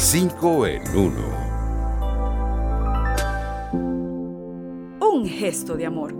5 en 1. Un gesto de amor.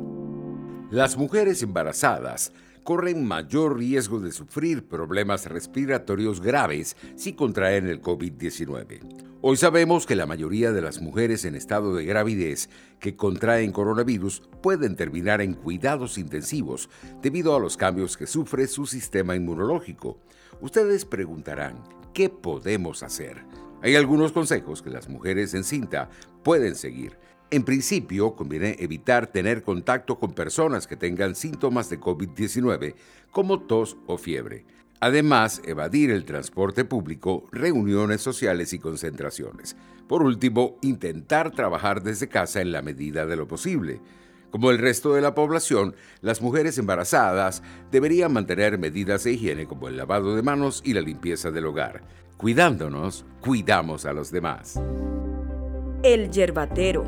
Las mujeres embarazadas corren mayor riesgo de sufrir problemas respiratorios graves si contraen el COVID-19. Hoy sabemos que la mayoría de las mujeres en estado de gravidez que contraen coronavirus pueden terminar en cuidados intensivos debido a los cambios que sufre su sistema inmunológico. Ustedes preguntarán, ¿qué podemos hacer? Hay algunos consejos que las mujeres en cinta pueden seguir. En principio, conviene evitar tener contacto con personas que tengan síntomas de COVID-19, como tos o fiebre. Además, evadir el transporte público, reuniones sociales y concentraciones. Por último, intentar trabajar desde casa en la medida de lo posible. Como el resto de la población, las mujeres embarazadas deberían mantener medidas de higiene como el lavado de manos y la limpieza del hogar. Cuidándonos, cuidamos a los demás. El yerbatero.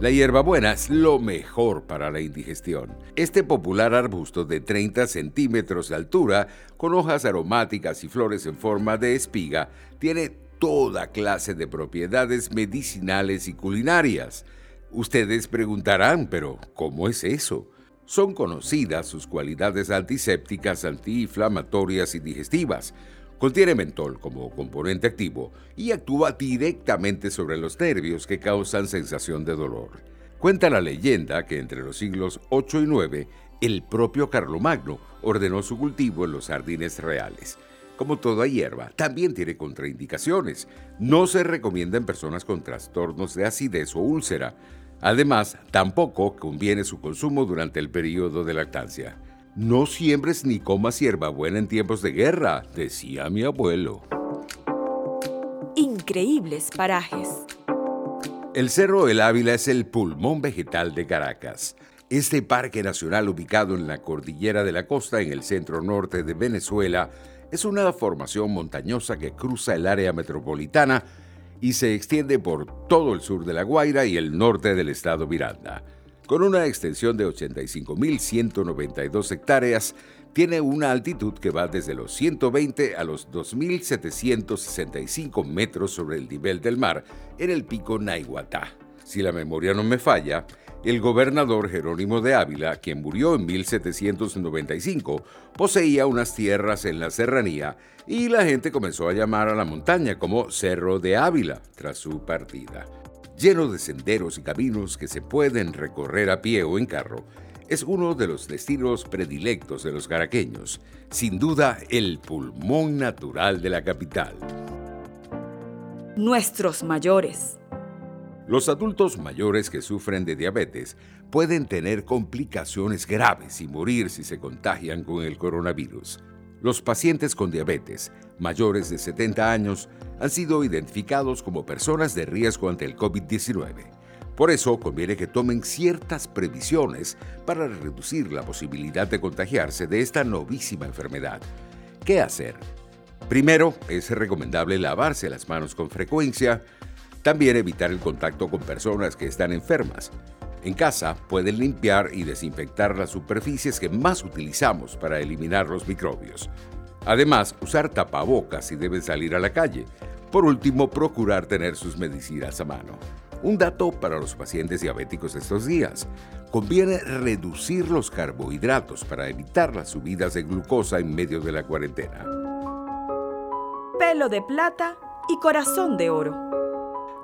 La hierbabuena es lo mejor para la indigestión. Este popular arbusto de 30 centímetros de altura, con hojas aromáticas y flores en forma de espiga, tiene toda clase de propiedades medicinales y culinarias. Ustedes preguntarán, pero ¿cómo es eso? Son conocidas sus cualidades antisépticas, antiinflamatorias y digestivas. Contiene mentol como componente activo y actúa directamente sobre los nervios que causan sensación de dolor. Cuenta la leyenda que entre los siglos 8 y 9, el propio Carlomagno ordenó su cultivo en los jardines reales. Como toda hierba, también tiene contraindicaciones. No se recomienda en personas con trastornos de acidez o úlcera. Además, tampoco conviene su consumo durante el periodo de lactancia. No siembres ni comas hierbabuena en tiempos de guerra, decía mi abuelo. Increíbles parajes. El Cerro del Ávila es el pulmón vegetal de Caracas. Este parque nacional ubicado en la cordillera de la costa en el centro norte de Venezuela es una formación montañosa que cruza el área metropolitana y se extiende por todo el sur de La Guaira y el norte del estado Miranda. Con una extensión de 85.192 hectáreas, tiene una altitud que va desde los 120 a los 2.765 metros sobre el nivel del mar en el pico Naiguatá. Si la memoria no me falla, el gobernador Jerónimo de Ávila, quien murió en 1795, poseía unas tierras en la serranía y la gente comenzó a llamar a la montaña como Cerro de Ávila tras su partida lleno de senderos y caminos que se pueden recorrer a pie o en carro, es uno de los destinos predilectos de los caraqueños, sin duda el pulmón natural de la capital. Nuestros mayores. Los adultos mayores que sufren de diabetes pueden tener complicaciones graves y morir si se contagian con el coronavirus. Los pacientes con diabetes mayores de 70 años han sido identificados como personas de riesgo ante el COVID-19. Por eso conviene que tomen ciertas previsiones para reducir la posibilidad de contagiarse de esta novísima enfermedad. ¿Qué hacer? Primero, es recomendable lavarse las manos con frecuencia, también evitar el contacto con personas que están enfermas. En casa pueden limpiar y desinfectar las superficies que más utilizamos para eliminar los microbios. Además, usar tapabocas si deben salir a la calle. Por último, procurar tener sus medicinas a mano. Un dato para los pacientes diabéticos estos días. Conviene reducir los carbohidratos para evitar las subidas de glucosa en medio de la cuarentena. Pelo de plata y corazón de oro.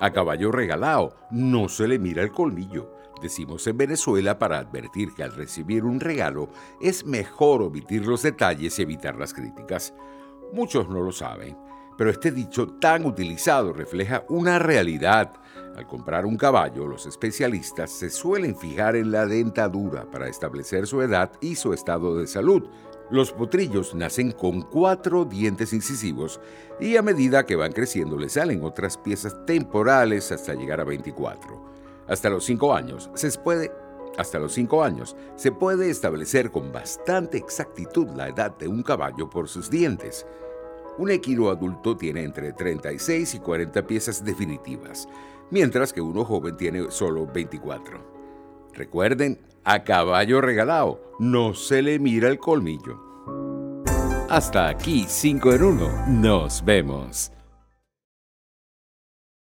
A caballo regalado no se le mira el colmillo. Decimos en Venezuela para advertir que al recibir un regalo es mejor omitir los detalles y evitar las críticas. Muchos no lo saben, pero este dicho tan utilizado refleja una realidad. Al comprar un caballo, los especialistas se suelen fijar en la dentadura para establecer su edad y su estado de salud. Los potrillos nacen con cuatro dientes incisivos y a medida que van creciendo les salen otras piezas temporales hasta llegar a 24. Hasta los 5 años se puede hasta los 5 años se puede establecer con bastante exactitud la edad de un caballo por sus dientes. Un equino adulto tiene entre 36 y 40 piezas definitivas, mientras que uno joven tiene solo 24. Recuerden, a caballo regalado, no se le mira el colmillo. Hasta aquí 5 en 1. Nos vemos.